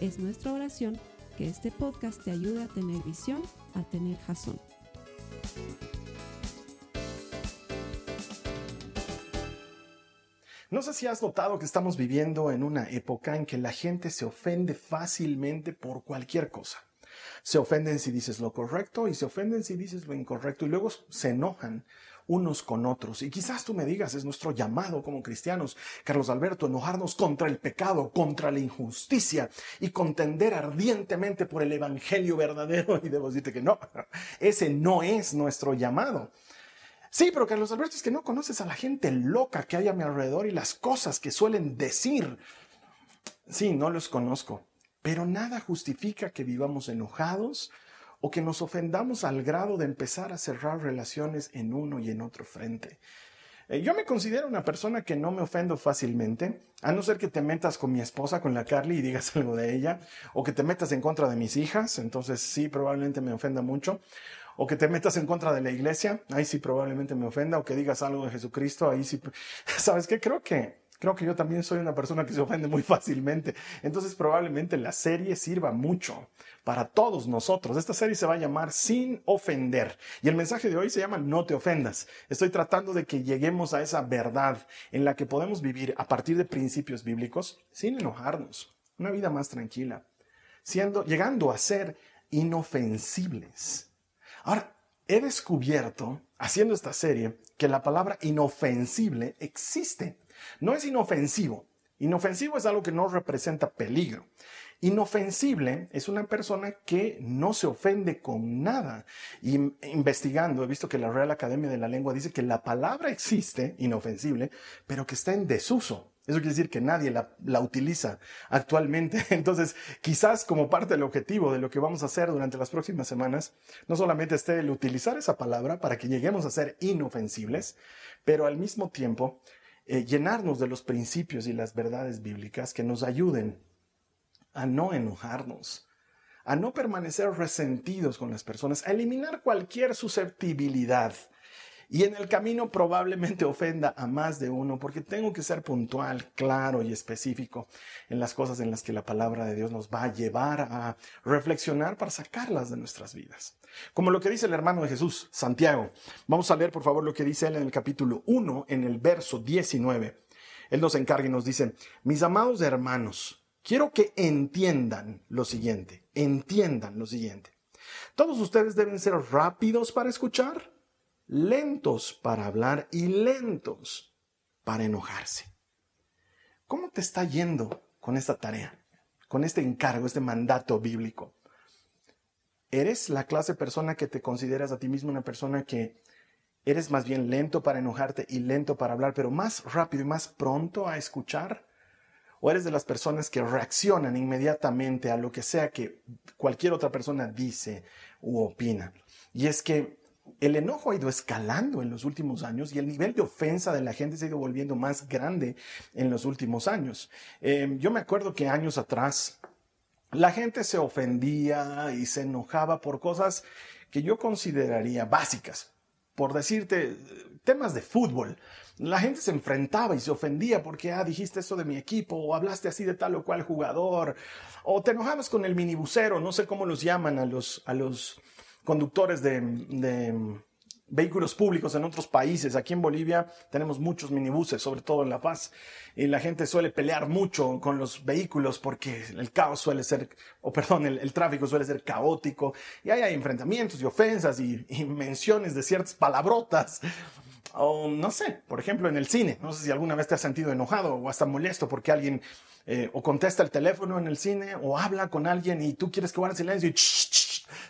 Es nuestra oración que este podcast te ayude a tener visión, a tener jazón. No sé si has notado que estamos viviendo en una época en que la gente se ofende fácilmente por cualquier cosa. Se ofenden si dices lo correcto y se ofenden si dices lo incorrecto y luego se enojan unos con otros. Y quizás tú me digas, es nuestro llamado como cristianos, Carlos Alberto, enojarnos contra el pecado, contra la injusticia y contender ardientemente por el Evangelio verdadero. Y debo decirte que no, ese no es nuestro llamado. Sí, pero Carlos Alberto, es que no conoces a la gente loca que hay a mi alrededor y las cosas que suelen decir. Sí, no los conozco, pero nada justifica que vivamos enojados o que nos ofendamos al grado de empezar a cerrar relaciones en uno y en otro frente. Eh, yo me considero una persona que no me ofendo fácilmente, a no ser que te metas con mi esposa, con la Carly, y digas algo de ella, o que te metas en contra de mis hijas, entonces sí, probablemente me ofenda mucho, o que te metas en contra de la iglesia, ahí sí probablemente me ofenda, o que digas algo de Jesucristo, ahí sí, ¿sabes qué? Creo que, creo que yo también soy una persona que se ofende muy fácilmente, entonces probablemente la serie sirva mucho para todos nosotros. Esta serie se va a llamar Sin ofender, y el mensaje de hoy se llama No te ofendas. Estoy tratando de que lleguemos a esa verdad en la que podemos vivir a partir de principios bíblicos sin enojarnos, una vida más tranquila, siendo, llegando a ser inofensibles Ahora, he descubierto, haciendo esta serie, que la palabra inofensible existe. No es inofensivo. Inofensivo es algo que no representa peligro. Inofensible es una persona que no se ofende con nada. Investigando, he visto que la Real Academia de la Lengua dice que la palabra existe, inofensible, pero que está en desuso. Eso quiere decir que nadie la, utiliza actualmente. Entonces, quizás como parte del objetivo de lo que vamos a hacer durante las próximas semanas, no solamente esté el utilizar esa palabra para que lleguemos a ser inofensibles, pero al mismo tiempo eh, llenarnos de los principios y las verdades bíblicas que nos ayuden a no enojarnos, a no permanecer resentidos con las personas, a eliminar cualquier susceptibilidad y en el camino probablemente ofenda a más de uno porque tengo que ser puntual, claro y específico en las cosas en las que la palabra de Dios nos va a llevar a reflexionar para sacarlas de nuestras vidas. Como lo que dice el hermano de Jesús, Santiago. Vamos a leer por favor lo que dice él en el capítulo 1, en el verso 19. Él nos encarga y nos dice, mis amados hermanos, quiero que entiendan lo siguiente, entiendan lo siguiente. Todos ustedes deben ser rápidos para escuchar lentos para hablar y lentos para enojarse. ¿Cómo te está yendo con esta tarea, con este encargo, este mandato bíblico? ¿Eres la clase de persona que te consideras a ti mismo una persona que eres más bien lento para enojarte y lento para hablar, pero más rápido y más pronto a escuchar? ¿O eres de las personas que reaccionan inmediatamente a lo que sea que cualquier otra persona dice u opina? Y es que el enojo ha ido escalando en los últimos años y el nivel de ofensa de la gente se ha ido volviendo más grande en los últimos años. Em, yo me acuerdo que años atrás la gente se ofendía y se enojaba por cosas que yo consideraría básicas. Por decirte, temas de fútbol. La gente se enfrentaba y se ofendía porque, ah, dijiste esto de mi equipo, o hablaste así de tal o cual jugador, o te enojabas con el minibusero, no sé cómo los llaman a los, a los, conductores de, vehículos públicos en otros países. Aquí en Bolivia tenemos muchos minibuses, sobre todo en La Paz, y la gente suele pelear mucho con los vehículos porque el caos suele ser, o perdón, el, tráfico suele ser caótico, y ahí hay enfrentamientos y ofensas y, menciones de ciertas palabrotas. O no sé, por ejemplo, en el cine, no sé si alguna vez te has sentido enojado o hasta molesto porque alguien eh, o contesta el teléfono en el cine o habla con alguien y tú quieres que guarde silencio y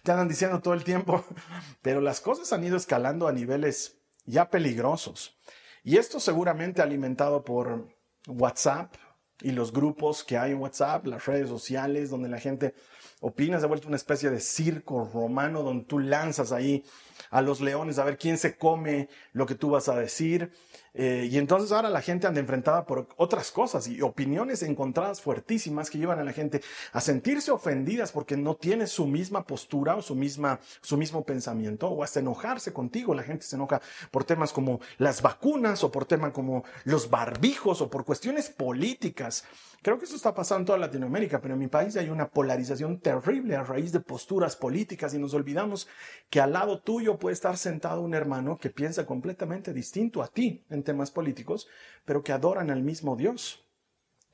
te andan diciendo todo el tiempo, pero las cosas han ido escalando a niveles ya peligrosos. Y esto seguramente alimentado por WhatsApp, y los grupos que hay en WhatsApp, las redes sociales, donde la gente opina, se ha vuelto una especie de circo romano donde tú lanzas ahí a los leones a ver quién se come lo que tú vas a decir. Eh, y entonces ahora la gente anda enfrentada por otras cosas y opiniones encontradas fuertísimas que llevan a la gente a sentirse ofendidas porque no tiene su misma postura o su, misma, su mismo pensamiento o hasta enojarse contigo. La gente se enoja por temas como las vacunas o por temas como los barbijos o por cuestiones políticas. Creo que eso está pasando en toda Latinoamérica, pero en mi país hay una polarización terrible a raíz de posturas políticas y nos olvidamos que al lado tuyo puede estar sentado un hermano que piensa completamente distinto a ti temas políticos, pero que adoran al mismo Dios.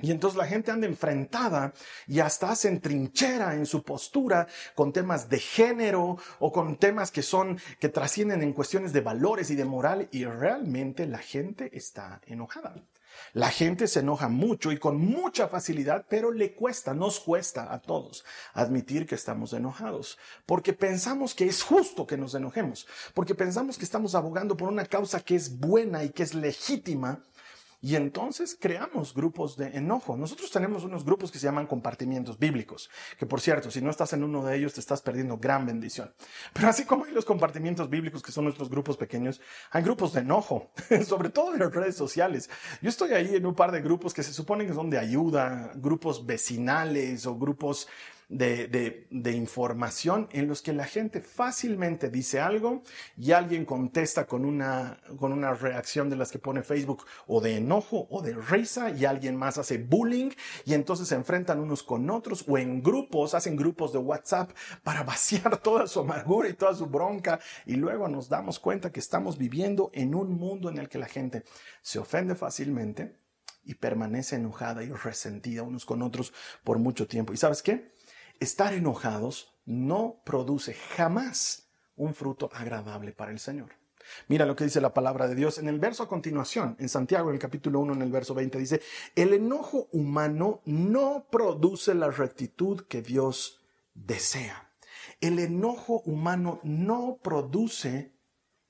Y entonces la gente anda enfrentada y hasta hacen trinchera en su postura con temas de género o con temas que son, que trascienden en cuestiones de valores y de moral y realmente la gente está enojada. La gente se enoja mucho y con mucha facilidad, pero le cuesta, nos cuesta a todos admitir que estamos enojados, porque pensamos que es justo que nos enojemos, porque pensamos que estamos abogando por una causa que es buena y que es legítima, y entonces creamos grupos de enojo. Nosotros tenemos unos grupos que se llaman compartimientos bíblicos, que por cierto, si no estás en uno de ellos, te estás perdiendo gran bendición. Pero así como hay los compartimientos bíblicos, que son nuestros grupos pequeños, hay grupos de enojo, sobre todo en las redes sociales. Yo estoy ahí en un par de grupos que se suponen que son de ayuda, grupos vecinales o grupos de, información en los que la gente fácilmente dice algo y alguien contesta con una, con una reacción de las que pone Facebook o de enojo o de risa y alguien más hace bullying y entonces se enfrentan unos con otros o en grupos, hacen grupos de WhatsApp para vaciar toda su amargura y toda su bronca y luego nos damos cuenta que estamos viviendo en un mundo en el que la gente se ofende fácilmente y permanece enojada y resentida unos con otros por mucho tiempo. ¿Y sabes qué? Estar enojados no produce jamás un fruto agradable para el Señor. Mira lo que dice la palabra de Dios en el verso a continuación, en Santiago, en el capítulo 1, en el verso 20, dice, el enojo humano no produce la rectitud que Dios desea. El enojo humano no produce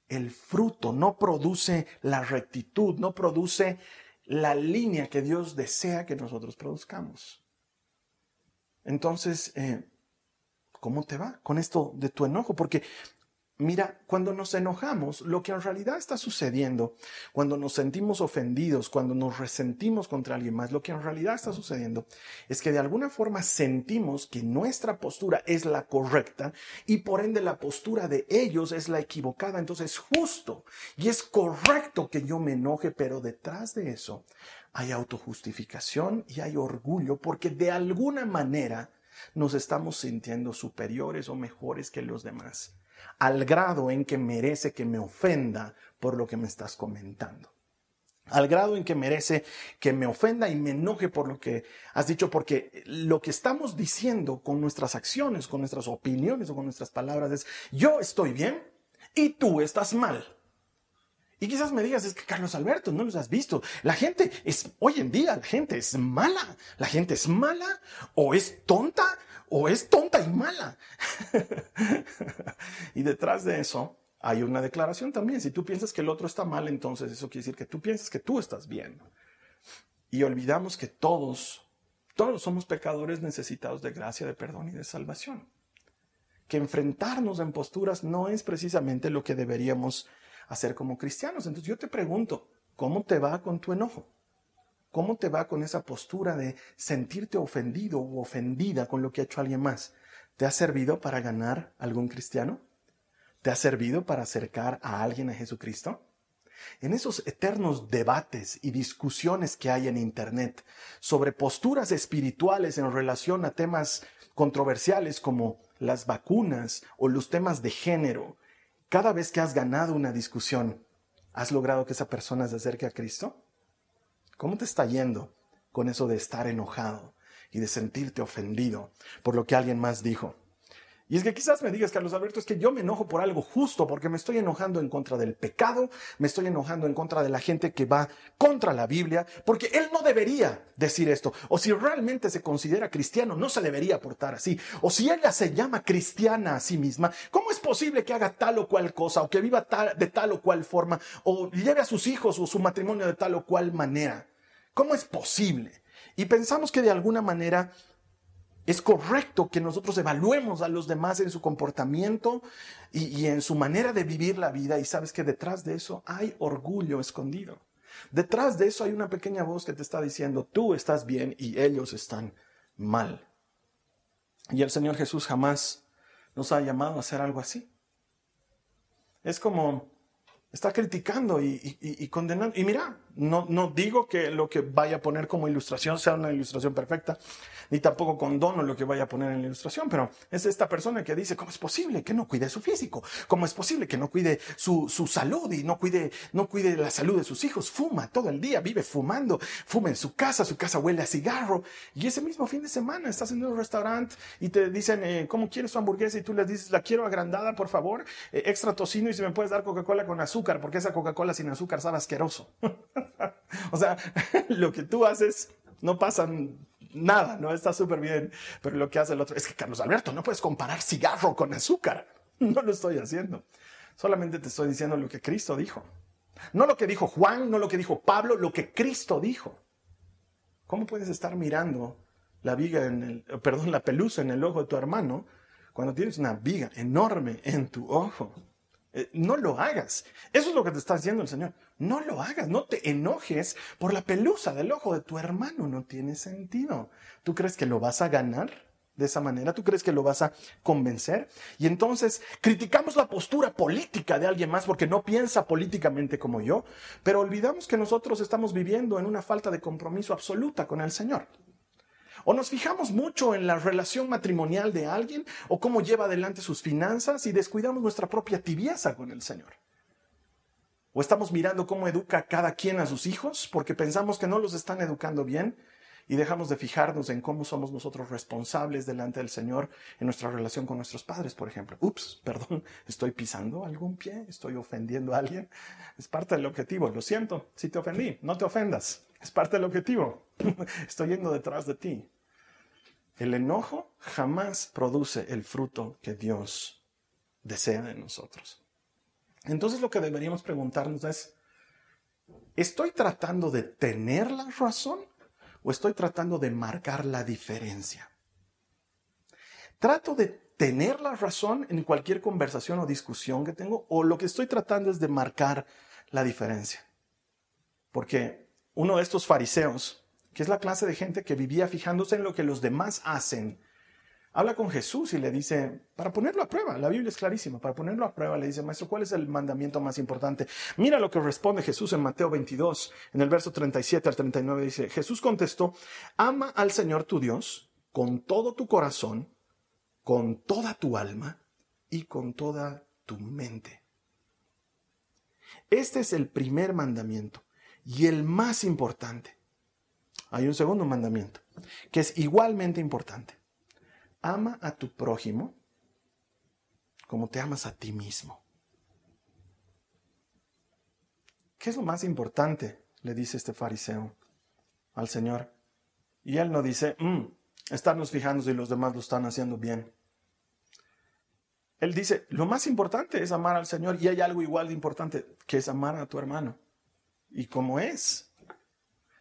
el fruto, no produce la rectitud, no produce la línea que Dios desea que nosotros produzcamos. Entonces, eh, ¿cómo te va con esto de tu enojo? Porque Mira, cuando nos enojamos, lo que en realidad está sucediendo, cuando nos sentimos ofendidos, cuando nos resentimos contra alguien más, lo que en realidad está sucediendo es que de alguna forma sentimos que nuestra postura es la correcta y por ende la postura de ellos es la equivocada. Entonces es justo y es correcto que yo me enoje, pero detrás de eso hay autojustificación y hay orgullo porque de alguna manera nos estamos sintiendo superiores o mejores que los demás, al grado en que merece que me ofenda por lo que me estás comentando. Al grado en que merece que me ofenda y me enoje por lo que has dicho, porque lo que estamos diciendo con nuestras acciones, con nuestras opiniones o con nuestras palabras es, yo estoy bien y tú estás mal. Y quizás me digas, es que Carlos Alberto, no los has visto. La gente es, hoy en día, la gente es mala. La gente es mala o es tonta o es tonta y mala. y detrás de eso hay una declaración también. Si tú piensas que el otro está mal, entonces eso quiere decir que tú piensas que tú estás bien. Y olvidamos que todos, todos somos pecadores necesitados de gracia, de perdón y de salvación. Que enfrentarnos en posturas no es precisamente lo que deberíamos hacer como cristianos. Entonces yo te pregunto, ¿cómo te va con tu enojo? ¿Cómo te va con esa postura de sentirte ofendido o ofendida con lo que ha hecho alguien más? ¿Te ha servido para ganar algún cristiano? ¿Te ha servido para acercar a alguien a Jesucristo? En esos eternos debates y discusiones que hay en Internet sobre posturas espirituales en relación a temas controversiales como las vacunas o los temas de género, cada vez que has ganado una discusión, ¿has logrado que esa persona se acerque a Cristo? ¿Cómo te está yendo con eso de estar enojado y de sentirte ofendido por lo que alguien más dijo? Y es que quizás me digas, Carlos Alberto, es que yo me enojo por algo justo, porque me estoy enojando en contra del pecado, me estoy enojando en contra de la gente que va contra la Biblia, porque él no debería decir esto. O si realmente se considera cristiano, no se debería portar así. O si ella se llama cristiana a sí misma, ¿cómo es posible que haga tal o cual cosa, o que viva de tal o cual forma, o lleve a sus hijos o su matrimonio de tal o cual manera? ¿Cómo es posible? Y pensamos que de alguna manera es correcto que nosotros evaluemos a los demás en su comportamiento y, en su manera de vivir la vida y sabes que detrás de eso hay orgullo escondido. Detrás de eso hay una pequeña voz que te está diciendo, tú estás bien y ellos están mal. Y el Señor Jesús jamás nos ha llamado a hacer algo así. Es como, está criticando y, condenando. Y mira, no, no digo que lo que vaya a poner como ilustración sea una ilustración perfecta, ni tampoco condono lo que vaya a poner en la ilustración, pero es esta persona que dice, ¿cómo es posible que no cuide su físico? ¿Cómo es posible que no cuide su, salud y no cuide, no cuide la salud de sus hijos? Fuma todo el día, vive fumando, fuma en su casa, su casa huele a cigarro, y ese mismo fin de semana estás en un restaurante y te dicen, eh, ¿cómo quieres su hamburguesa? Y tú les dices, la quiero agrandada, por favor, eh, extra tocino y si me puedes dar Coca-Cola con azúcar, porque esa Coca-Cola sin azúcar sabe asqueroso. o sea, lo que tú haces no pasa nada, no está súper bien. Pero lo que hace el otro es que, Carlos Alberto, no puedes comparar cigarro con azúcar. No lo estoy haciendo. Solamente te estoy diciendo lo que Cristo dijo. No lo que dijo Juan, no lo que dijo Pablo, lo que Cristo dijo. ¿Cómo puedes estar mirando la viga en el, perdón, la pelusa en el ojo de tu hermano cuando tienes una viga enorme en tu ojo? Eh, no lo hagas. Eso es lo que te está diciendo el Señor. No lo hagas, no te enojes por la pelusa del ojo de tu hermano. No tiene sentido. ¿Tú crees que lo vas a ganar? de esa manera? ¿Tú crees que lo vas a convencer? Y entonces criticamos la postura política de alguien más porque no piensa políticamente como yo, pero olvidamos que nosotros estamos viviendo en una falta de compromiso absoluta con el Señor. O nos fijamos mucho en la relación matrimonial de alguien o cómo lleva adelante sus finanzas y descuidamos nuestra propia tibieza con el Señor. O estamos mirando cómo educa cada quien a sus hijos porque pensamos que no los están educando bien y dejamos de fijarnos en cómo somos nosotros responsables delante del Señor en nuestra relación con nuestros padres, por ejemplo. Ups, perdón, estoy pisando algún pie, estoy ofendiendo a alguien. Es parte del objetivo, lo siento, si te ofendí, no te ofendas. Es parte del objetivo. Estoy yendo detrás de ti. El enojo jamás produce el fruto que Dios desea de nosotros. Entonces lo que deberíamos preguntarnos es, ¿estoy tratando de tener la razón o estoy tratando de marcar la diferencia? ¿Trato de tener la razón en cualquier conversación o discusión que tengo o lo que estoy tratando es de marcar la diferencia? Porque uno de estos fariseos, que es la clase de gente que vivía fijándose en lo que los demás hacen, habla con Jesús y le dice, para ponerlo a prueba, la Biblia es clarísima, para ponerlo a prueba le dice, maestro, ¿cuál es el mandamiento más importante? Mira lo que responde Jesús en Mateo 22, en el verso 37 al 39, dice, Jesús contestó, ama al Señor tu Dios con todo tu corazón, con toda tu alma y con toda tu mente. Este es el primer mandamiento y el más importante. Hay un segundo mandamiento, que es igualmente importante. Ama a tu prójimo como te amas a ti mismo. ¿Qué es lo más importante? Le dice este fariseo al Señor. Y él no dice, mm, estarnos fijando si los demás lo están haciendo bien. Él dice, lo más importante es amar al Señor y hay algo igual de importante, que es amar a tu hermano y como es.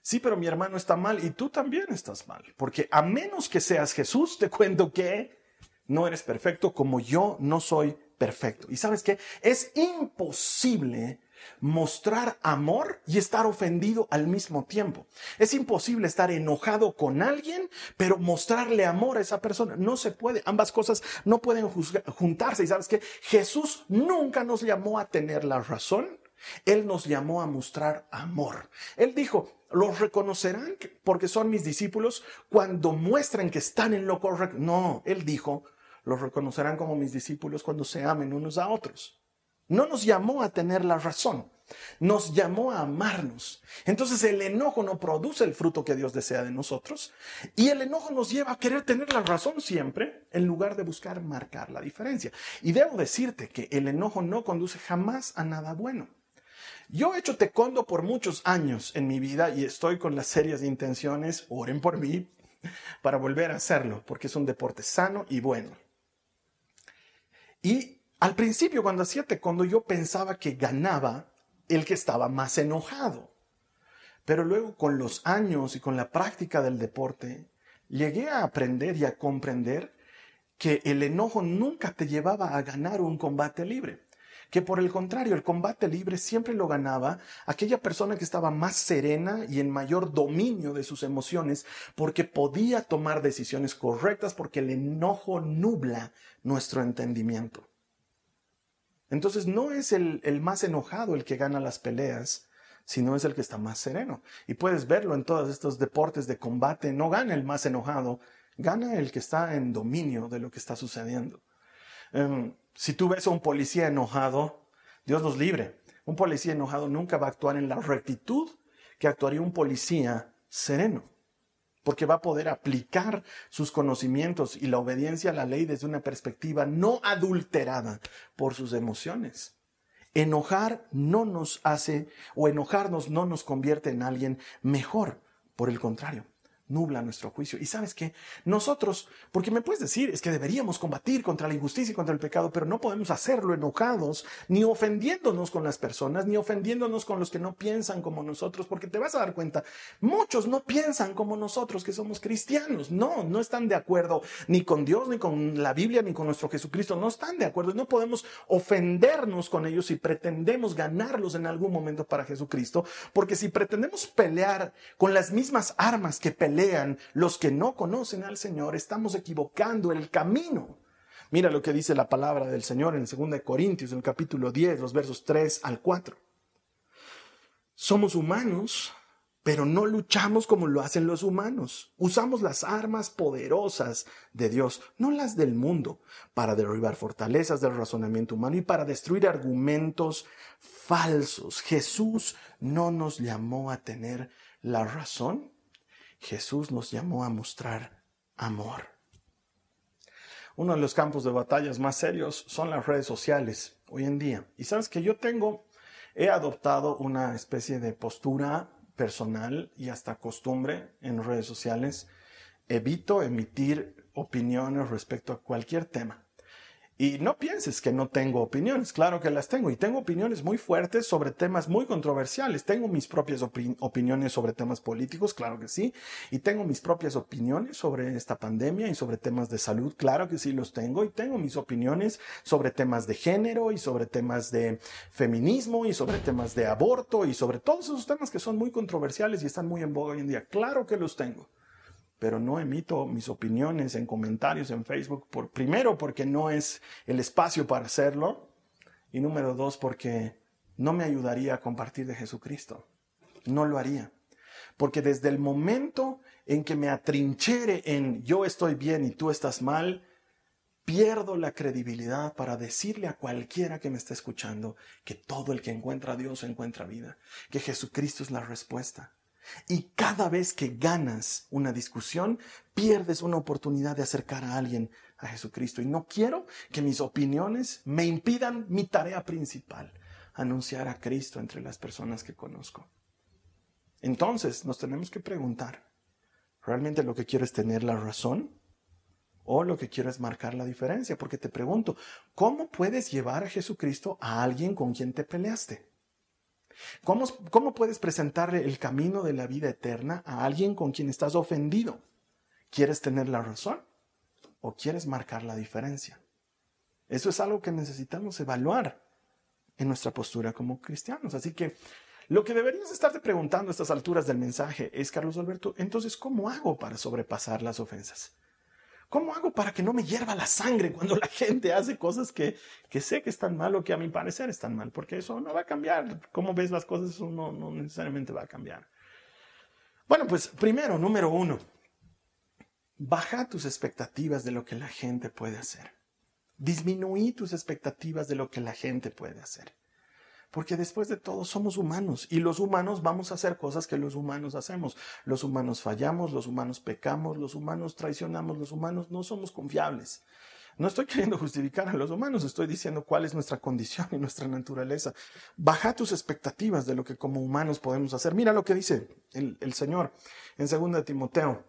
Sí, pero mi hermano está mal y tú también estás mal. Porque a menos que seas Jesús, te cuento que no eres perfecto como yo no soy perfecto. Y sabes qué? Es imposible mostrar amor y estar ofendido al mismo tiempo. Es imposible estar enojado con alguien, pero mostrarle amor a esa persona. No se puede. Ambas cosas no pueden juntarse. Y sabes qué? Jesús nunca nos llamó a tener la razón él nos llamó a mostrar amor. Él dijo, los reconocerán porque son mis discípulos cuando muestren que están en lo correcto. No, Él dijo, los reconocerán como mis discípulos cuando se amen unos a otros. No nos llamó a tener la razón, nos llamó a amarnos. Entonces el enojo no produce el fruto que Dios desea de nosotros y el enojo nos lleva a querer tener la razón siempre en lugar de buscar marcar la diferencia. Y debo decirte que el enojo no conduce jamás a nada bueno. Yo he hecho taekwondo por muchos años en mi vida y estoy con las serias intenciones, oren por mí, para volver a hacerlo, porque es un deporte sano y bueno. Y al principio cuando hacía taekwondo yo pensaba que ganaba el que estaba más enojado. Pero luego con los años y con la práctica del deporte, llegué a aprender y a comprender que el enojo nunca te llevaba a ganar un combate libre que por el contrario, el combate libre siempre lo ganaba aquella persona que estaba más serena y en mayor dominio de sus emociones, porque podía tomar decisiones correctas, porque el enojo nubla nuestro entendimiento. Entonces no es el, el más enojado el que gana las peleas, sino es el que está más sereno. Y puedes verlo en todos estos deportes de combate, no gana el más enojado, gana el que está en dominio de lo que está sucediendo. Em, si tú ves a un policía enojado, Dios nos libre. Un policía enojado nunca va a actuar en la rectitud que actuaría un policía sereno, porque va a poder aplicar sus conocimientos y la obediencia a la ley desde una perspectiva no adulterada por sus emociones. Enojar no nos hace, o enojarnos no nos convierte en alguien mejor, por el contrario, nubla nuestro juicio. Y sabes qué, nosotros, porque me puedes decir, es que deberíamos combatir contra la injusticia y contra el pecado, pero no podemos hacerlo enojados, ni ofendiéndonos con las personas, ni ofendiéndonos con los que no piensan como nosotros, porque te vas a dar cuenta, muchos no piensan como nosotros que somos cristianos, no, no están de acuerdo ni con Dios, ni con la Biblia, ni con nuestro Jesucristo, no están de acuerdo, no podemos ofendernos con ellos si pretendemos ganarlos en algún momento para Jesucristo, porque si pretendemos pelear con las mismas armas que los que no conocen al Señor, estamos equivocando el camino. Mira lo que dice la palabra del Señor en 2 Corintios, en el capítulo 10, los versos 3 al 4. Somos humanos, pero no luchamos como lo hacen los humanos. Usamos las armas poderosas de Dios, no las del mundo, para derribar fortalezas del razonamiento humano y para destruir argumentos falsos. Jesús no nos llamó a tener la razón, Jesús nos llamó a mostrar amor. Uno de los campos de batallas más serios son las redes sociales hoy en día. Y sabes que yo tengo, he adoptado una especie de postura personal y hasta costumbre en redes sociales. Evito emitir opiniones respecto a cualquier tema. Y no pienses que no tengo opiniones, claro que las tengo y tengo opiniones muy fuertes sobre temas muy controversiales. Tengo mis propias opiniones sobre temas políticos, claro que sí, y tengo mis propias opiniones sobre esta pandemia y sobre temas de salud, claro que sí los tengo, y tengo mis opiniones sobre temas de género y sobre temas de feminismo y sobre temas de aborto y sobre todos esos temas que son muy controversiales y están muy en boga hoy en día, claro que los tengo pero no emito mis opiniones en comentarios en Facebook, por, primero porque no es el espacio para hacerlo, y número dos porque no me ayudaría a compartir de Jesucristo. No lo haría. Porque desde el momento en que me atrinchere en yo estoy bien y tú estás mal, pierdo la credibilidad para decirle a cualquiera que me esté escuchando que todo el que encuentra a Dios encuentra vida, que Jesucristo es la respuesta. Y cada vez que ganas una discusión, pierdes una oportunidad de acercar a alguien a Jesucristo. Y no quiero que mis opiniones me impidan mi tarea principal, anunciar a Cristo entre las personas que conozco. Entonces nos tenemos que preguntar, ¿realmente lo que quiero es tener la razón? ¿O lo que quiero es marcar la diferencia? Porque te pregunto, ¿cómo puedes llevar a Jesucristo a alguien con quien te peleaste? ¿Cómo, puedes presentarle el camino de la vida eterna a alguien con quien estás ofendido? ¿Quieres tener la razón o quieres marcar la diferencia? Eso es algo que necesitamos evaluar en nuestra postura como cristianos. Así que lo que deberías estarte preguntando a estas alturas del mensaje es, Carlos Alberto, entonces, ¿cómo hago para sobrepasar las ofensas? ¿Cómo hago para que no me hierva la sangre cuando la gente hace cosas que, que sé que están mal o que a mi parecer están mal? Porque eso no va a cambiar. Cómo ves las cosas, eso no, no necesariamente va a cambiar. Bueno, pues primero, número uno, baja tus expectativas de lo que la gente puede hacer. Disminuí tus expectativas de lo que la gente puede hacer. Porque después de todo somos humanos y los humanos vamos a hacer cosas que los humanos hacemos. Los humanos fallamos, los humanos pecamos, los humanos traicionamos, los humanos no somos confiables. No estoy queriendo justificar a los humanos, estoy diciendo cuál es nuestra condición y nuestra naturaleza. Baja tus expectativas de lo que como humanos podemos hacer. Mira lo que dice el, Señor en 2 Timoteo.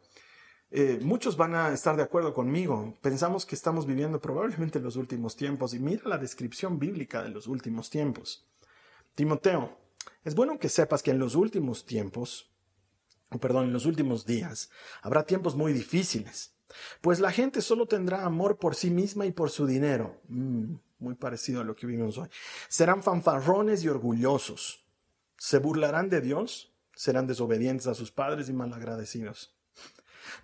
Eh, muchos van a estar de acuerdo conmigo. Pensamos que estamos viviendo probablemente los últimos tiempos y mira la descripción bíblica de los últimos tiempos. Timoteo, Es bueno que sepas que en los últimos tiempos, perdón, en los últimos días, habrá tiempos muy difíciles, pues la gente solo tendrá amor por sí misma y por su dinero. Mm, muy parecido a lo que vimos hoy. Serán fanfarrones y orgullosos. Se burlarán de Dios, serán desobedientes a sus padres y malagradecidos.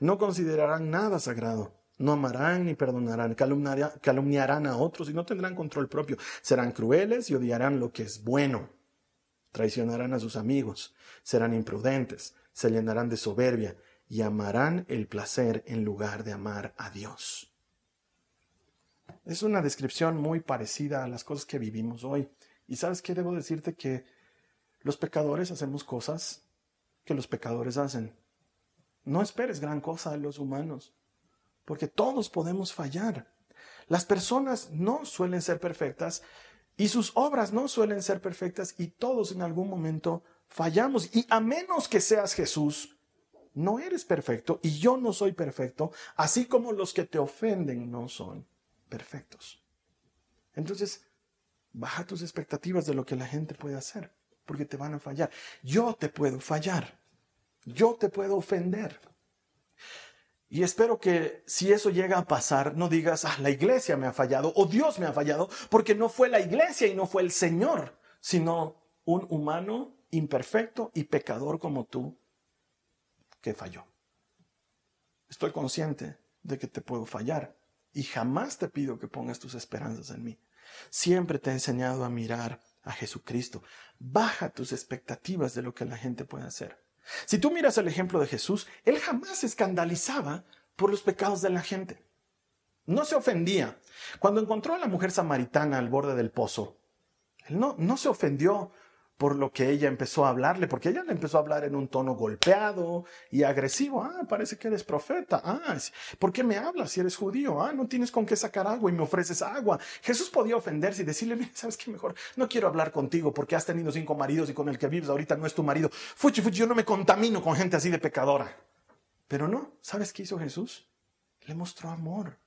No considerarán nada sagrado. No amarán ni perdonarán, calumniarán a otros y no tendrán control propio. Serán crueles y odiarán lo que es bueno. Traicionarán a sus amigos, serán imprudentes, se llenarán de soberbia y amarán el placer en lugar de amar a Dios. Es una descripción muy parecida a las cosas que vivimos hoy. Y sabes qué debo decirte que los pecadores hacemos cosas que los pecadores hacen. No esperes gran cosa de los humanos, porque todos podemos fallar. Las personas no suelen ser perfectas y sus obras no suelen ser perfectas y todos en algún momento fallamos. Y a menos que seas Jesús, no eres perfecto y yo no soy perfecto, así como los que te ofenden no son perfectos. Entonces, baja tus expectativas de lo que la gente puede hacer, porque te van a fallar. Yo te puedo fallar. Yo te puedo ofender. Y espero que si eso llega a pasar, no digas, ah, la iglesia me ha fallado o Dios me ha fallado, porque no fue la iglesia y no fue el Señor, sino un humano imperfecto y pecador como tú que falló. Estoy consciente de que te puedo fallar y jamás te pido que pongas tus esperanzas en mí. Siempre te he enseñado a mirar a Jesucristo. Baja tus expectativas de lo que la gente puede hacer. Si tú miras el ejemplo de Jesús, él jamás se escandalizaba por los pecados de la gente. No se ofendía. Cuando encontró a la mujer samaritana al borde del pozo, él no, no se ofendió por lo que ella empezó a hablarle, porque ella le empezó a hablar en un tono golpeado y agresivo. Ah, parece que eres profeta. Ah, ¿por qué me hablas si eres judío? Ah, no tienes con qué sacar agua y me ofreces agua. Jesús podía ofenderse y decirle, mira, ¿sabes qué mejor? No quiero hablar contigo porque has tenido cinco maridos y con el que vives ahorita no es tu marido. Fuchi, fuchi, yo no me contamino con gente así de pecadora. Pero no, ¿sabes qué hizo Jesús? Le mostró amor,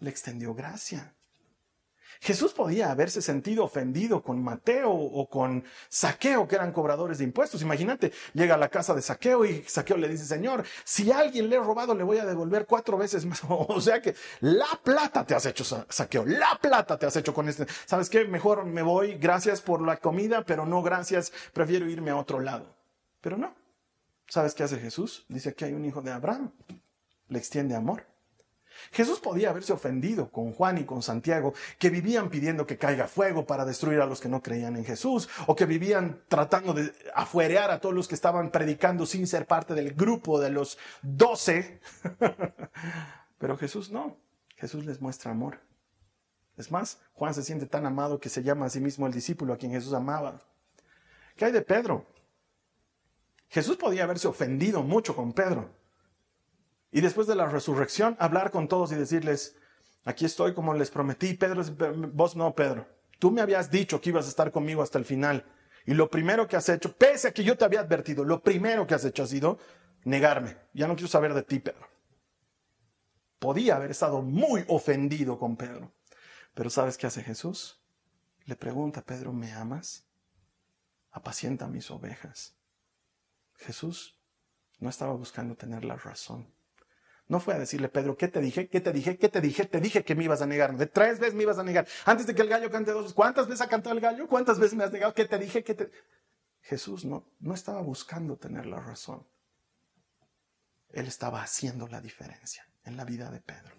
le extendió gracia. Jesús podía haberse sentido ofendido con Mateo o con Saqueo, que eran cobradores de impuestos. Imagínate, llega a la casa de Saqueo y Saqueo le dice, Señor, si alguien le he robado, le voy a devolver cuatro veces más. O sea que la plata te has hecho, Saqueo, la plata te has hecho con este. ¿Sabes qué? Mejor me voy, gracias por la comida, pero no gracias, prefiero irme a otro lado. Pero no. ¿Sabes qué hace Jesús? Dice que hay un hijo de Abraham. Le extiende amor. Jesús podía haberse ofendido con Juan y con Santiago, que vivían pidiendo que caiga fuego para destruir a los que no creían en Jesús, o que vivían tratando de afuerear a todos los que estaban predicando sin ser parte del grupo de los doce. Pero Jesús no, Jesús les muestra amor. Es más, Juan se siente tan amado que se llama a sí mismo el discípulo a quien Jesús amaba. ¿Qué hay de Pedro? Jesús podía haberse ofendido mucho con Pedro, y después de la resurrección, hablar con todos y decirles, aquí estoy como les prometí, Pedro, vos no, Pedro, tú me habías dicho que ibas a estar conmigo hasta el final. Y lo primero que has hecho, pese a que yo te había advertido, lo primero que has hecho ha sido negarme. Ya no quiero saber de ti, Pedro. Podía haber estado muy ofendido con Pedro. Pero ¿sabes qué hace Jesús? Le pregunta, Pedro, ¿me amas? Apacienta mis ovejas. Jesús no estaba buscando tener la razón. No fue a decirle, Pedro, ¿qué te dije? ¿Qué te dije? ¿Qué te dije? Te dije que me ibas a negar. De tres veces me ibas a negar. Antes de que el gallo cante dos. ¿Cuántas veces ha cantado el gallo? ¿Cuántas veces me has negado? ¿Qué te dije? ¿Qué te... Jesús no, no estaba buscando tener la razón. Él estaba haciendo la diferencia en la vida de Pedro.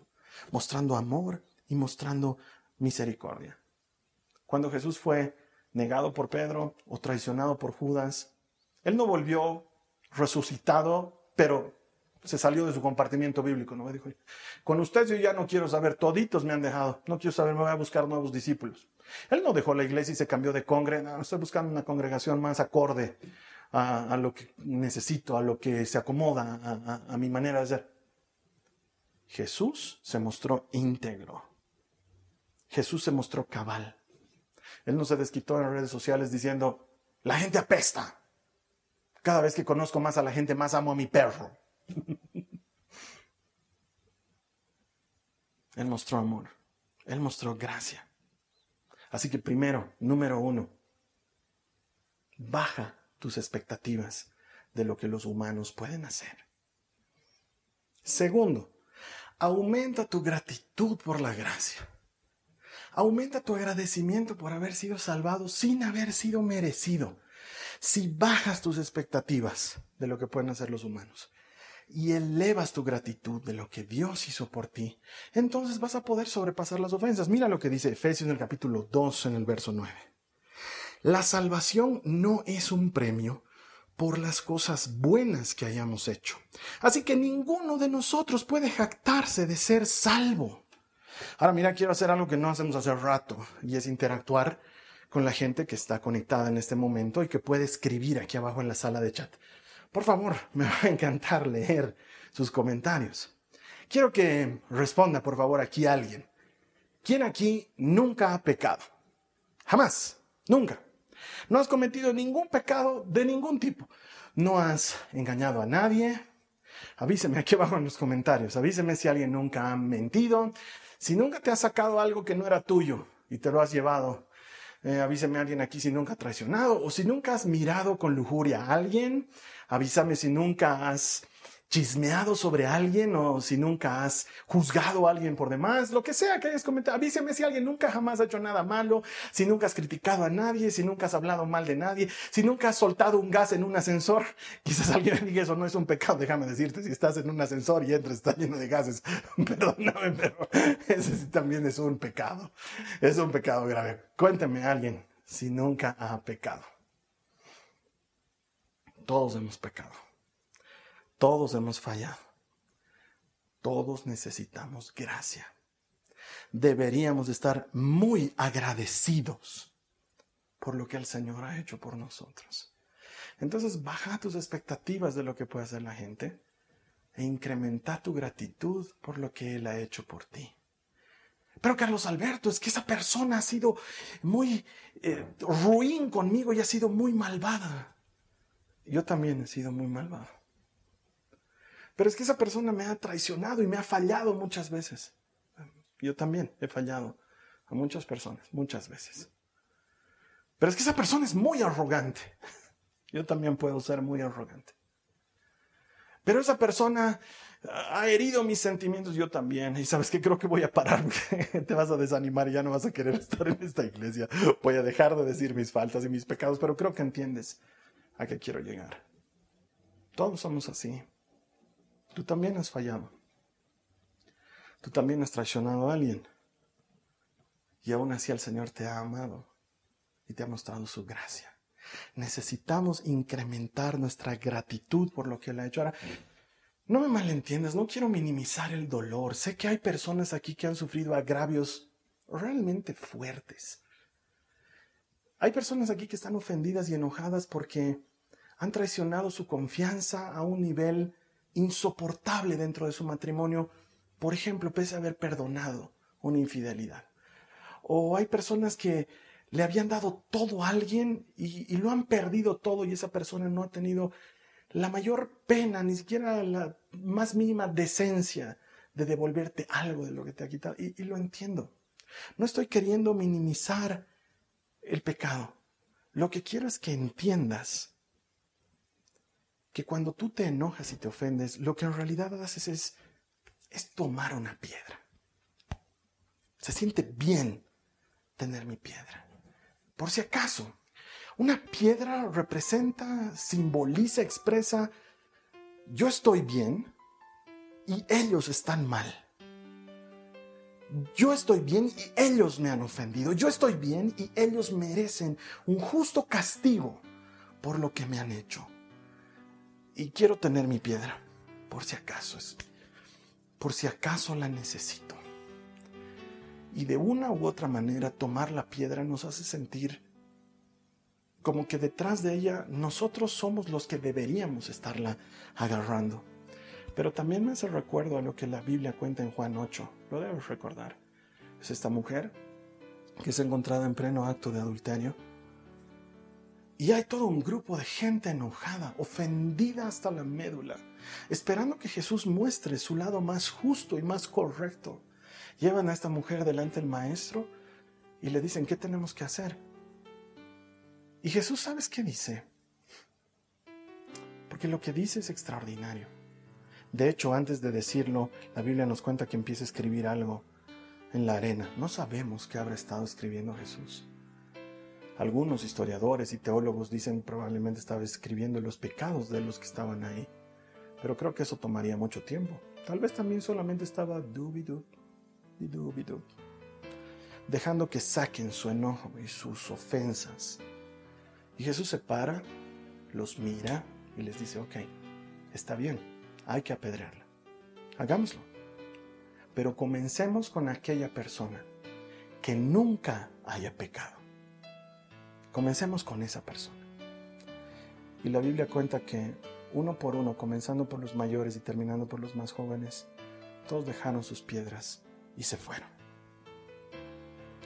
Mostrando amor y mostrando misericordia. Cuando Jesús fue negado por Pedro o traicionado por Judas, Él no volvió resucitado, pero se salió de su compartimiento bíblico, ¿no? Dijo, con ustedes yo ya no quiero saber, toditos me han dejado, no quiero saber, me voy a buscar nuevos discípulos. Él no dejó la iglesia y se cambió de congre, estoy buscando una congregación más acorde a, lo que necesito, a lo que se acomoda a, a mi manera de ser. Jesús se mostró íntegro. Jesús se mostró cabal. Él no se desquitó en redes sociales diciendo, la gente apesta. Cada vez que conozco más a la gente, más amo a mi perro. Él mostró amor. Él mostró gracia. Así que primero, número uno, baja tus expectativas de lo que los humanos pueden hacer. Segundo, aumenta tu gratitud por la gracia. Aumenta tu agradecimiento por haber sido salvado sin haber sido merecido. Si bajas tus expectativas de lo que pueden hacer los humanos y elevas tu gratitud de lo que Dios hizo por ti, entonces vas a poder sobrepasar las ofensas. Mira lo que dice Efesios en el capítulo 2 en el verso 9. La salvación no es un premio por las cosas buenas que hayamos hecho. Así que ninguno de nosotros puede jactarse de ser salvo. Ahora mira, quiero hacer algo que no hacemos hace rato y es interactuar con la gente que está conectada en este momento y que puede escribir aquí abajo en la sala de chat. Por favor, me va a encantar leer sus comentarios. Quiero que responda, por favor, aquí alguien. ¿Quién aquí nunca ha pecado? Jamás, nunca. No has cometido ningún pecado de ningún tipo. No has engañado a nadie. Avíseme aquí abajo en los comentarios. Avíseme si alguien nunca ha mentido. Si nunca te ha sacado algo que no era tuyo y te lo has llevado. Eh, avíseme a alguien aquí si nunca ha traicionado o si nunca has mirado con lujuria a alguien. Avísame si nunca has chismeado sobre alguien o si nunca has juzgado a alguien por demás, lo que sea que hayas comentado. Avíseme si alguien nunca jamás ha hecho nada malo, si nunca has criticado a nadie, si nunca has hablado mal de nadie, si nunca has soltado un gas en un ascensor. Quizás alguien diga eso no es un pecado, déjame decirte, si estás en un ascensor y entras, está lleno de gases. Perdóname, pero ese sí también es un pecado. Es un pecado grave. Cuénteme a alguien si nunca ha pecado. Todos hemos pecado. Todos hemos fallado. Todos necesitamos gracia. Deberíamos estar muy agradecidos por lo que el Señor ha hecho por nosotros. Entonces baja tus expectativas de lo que puede hacer la gente e incrementa tu gratitud por lo que Él ha hecho por ti. Pero Carlos Alberto, es que esa persona ha sido muy eh, ruin conmigo y ha sido muy malvada. Yo también he sido muy malvado. Pero es que esa persona me ha traicionado y me ha fallado muchas veces. Yo también he fallado a muchas personas, muchas veces. Pero es que esa persona es muy arrogante. Yo también puedo ser muy arrogante. Pero esa persona ha herido mis sentimientos, yo también. Y sabes que creo que voy a parar, te vas a desanimar y ya no vas a querer estar en esta iglesia. Voy a dejar de decir mis faltas y mis pecados, pero creo que entiendes a qué quiero llegar. Todos somos así. Tú también has fallado. Tú también has traicionado a alguien. Y aún así el Señor te ha amado y te ha mostrado su gracia. Necesitamos incrementar nuestra gratitud por lo que Él ha hecho. Ahora, no me malentiendas, no quiero minimizar el dolor. Sé que hay personas aquí que han sufrido agravios realmente fuertes. Hay personas aquí que están ofendidas y enojadas porque han traicionado su confianza a un nivel insoportable dentro de su matrimonio, por ejemplo, pese a haber perdonado una infidelidad. O hay personas que le habían dado todo a alguien y, lo han perdido todo y esa persona no ha tenido la mayor pena, ni siquiera la más mínima decencia de devolverte algo de lo que te ha quitado. y lo entiendo. No estoy queriendo minimizar el pecado. Lo que quiero es que entiendas que cuando tú te enojas y te ofendes, lo que en realidad haces es, es tomar una piedra. Se siente bien tener mi piedra. Por si acaso, una piedra representa, simboliza, expresa, yo estoy bien y ellos están mal. Yo estoy bien y ellos me han ofendido. Yo estoy bien y ellos merecen un justo castigo por lo que me han hecho y quiero tener mi piedra, por si acaso es, por si acaso la necesito. Y de una u otra manera tomar la piedra nos hace sentir como que detrás de ella nosotros somos los que deberíamos estarla agarrando. Pero también me hace recuerdo a lo que la Biblia cuenta en Juan 8, lo debes recordar. Es esta mujer que es encontrada en pleno acto de adulterio y hay todo un grupo de gente enojada, ofendida hasta la médula, esperando que Jesús muestre su lado más justo y más correcto. Llevan a esta mujer delante del maestro y le dicen, ¿qué tenemos que hacer? Y Jesús, ¿sabes qué dice? Porque lo que dice es extraordinario. De hecho, antes de decirlo, la Biblia nos cuenta que empieza a escribir algo en la arena. No sabemos qué habrá estado escribiendo Jesús. Algunos historiadores y teólogos dicen probablemente estaba escribiendo los pecados de los que estaban ahí. Pero creo que eso tomaría mucho tiempo. Tal vez también solamente estaba dubidu, dejando que saquen su enojo y sus ofensas. Y Jesús se para, los mira y les dice, ok, está bien, hay que apedrearla. Hagámoslo. Pero comencemos con aquella persona que nunca haya pecado. Comencemos con esa persona. Y la Biblia cuenta que uno por uno, comenzando por los mayores y terminando por los más jóvenes, todos dejaron sus piedras y se fueron.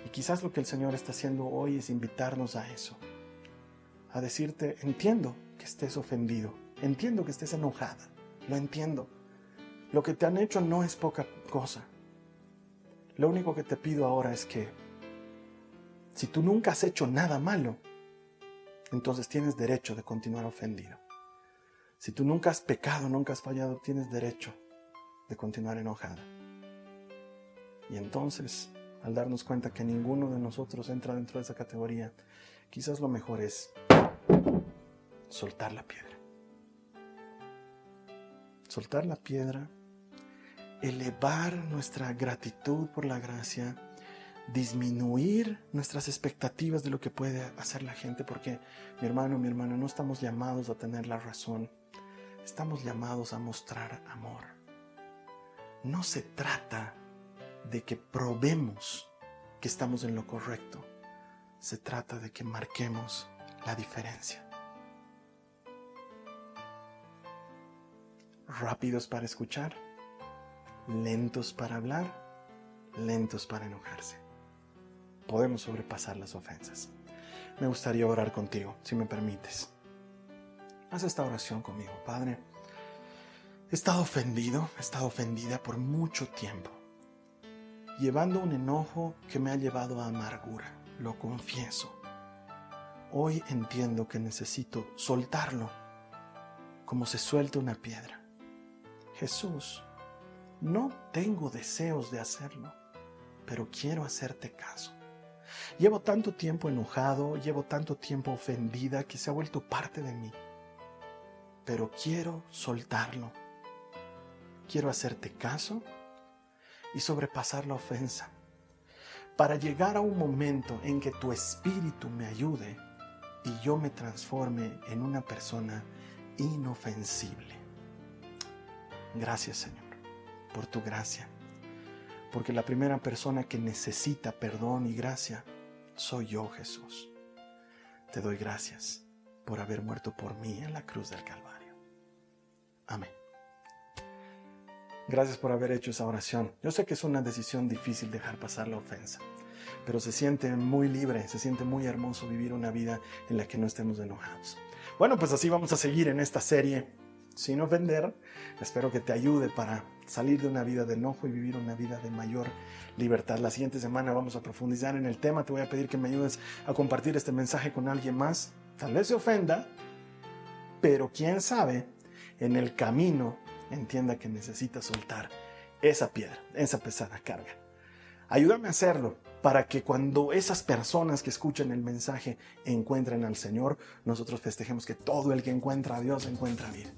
Y quizás lo que el Señor está haciendo hoy es invitarnos a eso, a decirte, entiendo que estés ofendido, entiendo que estés enojada, lo entiendo. Lo que te han hecho no es poca cosa. Lo único que te pido ahora es que si tú nunca has hecho nada malo, entonces tienes derecho de continuar ofendido. Si tú nunca has pecado, nunca has fallado, tienes derecho de continuar enojada. Y entonces, al darnos cuenta que ninguno de nosotros entra dentro de esa categoría, quizás lo mejor es soltar la piedra. Soltar la piedra, elevar nuestra gratitud por la gracia, disminuir nuestras expectativas de lo que puede hacer la gente, porque mi hermano, mi hermana, no estamos llamados a tener la razón, estamos llamados a mostrar amor. No se trata de que probemos que estamos en lo correcto, se trata de que marquemos la diferencia. Rápidos para escuchar, lentos para hablar, lentos para enojarse podemos sobrepasar las ofensas. Me gustaría orar contigo, si me permites. Haz esta oración conmigo, Padre. He estado ofendido, he estado ofendida por mucho tiempo, llevando un enojo que me ha llevado a amargura, lo confieso. Hoy entiendo que necesito soltarlo como se suelta una piedra. Jesús, no tengo deseos de hacerlo, pero quiero hacerte caso. Llevo tanto tiempo enojado, llevo tanto tiempo ofendida que se ha vuelto parte de mí. Pero quiero soltarlo. Quiero hacerte caso y sobrepasar la ofensa para llegar a un momento en que tu espíritu me ayude y yo me transforme en una persona inofensible. Gracias Señor por tu gracia porque la primera persona que necesita perdón y gracia soy yo, Jesús. Te doy gracias por haber muerto por mí en la cruz del Calvario. Amén. Gracias por haber hecho esa oración. Yo sé que es una decisión difícil dejar pasar la ofensa, pero se siente muy libre, se siente muy hermoso vivir una vida en la que no estemos enojados. Bueno, pues así vamos a seguir en esta serie sin ofender. Espero que te ayude para salir de una vida de enojo y vivir una vida de mayor libertad. La siguiente semana vamos a profundizar en el tema. Te voy a pedir que me ayudes a compartir este mensaje con alguien más. Tal vez se ofenda, pero quién sabe, en el camino entienda que necesita soltar esa piedra, esa pesada carga. Ayúdame a hacerlo para que cuando esas personas que escuchen el mensaje encuentren al Señor, nosotros festejemos que todo el que encuentra a Dios encuentra vida.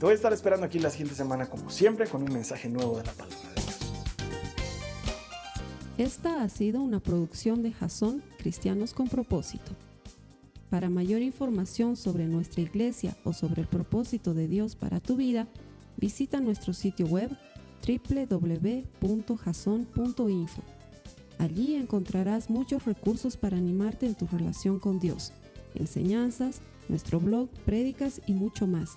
Te voy a estar esperando aquí la siguiente semana, como siempre, con un mensaje nuevo de la palabra de Dios. Esta ha sido una producción de Jason Cristianos con Propósito. Para mayor información sobre nuestra iglesia o sobre el propósito de Dios para tu vida, visita nuestro sitio web www.jason.info Allí encontrarás muchos recursos para animarte en tu relación con Dios, enseñanzas, nuestro blog, prédicas y mucho más.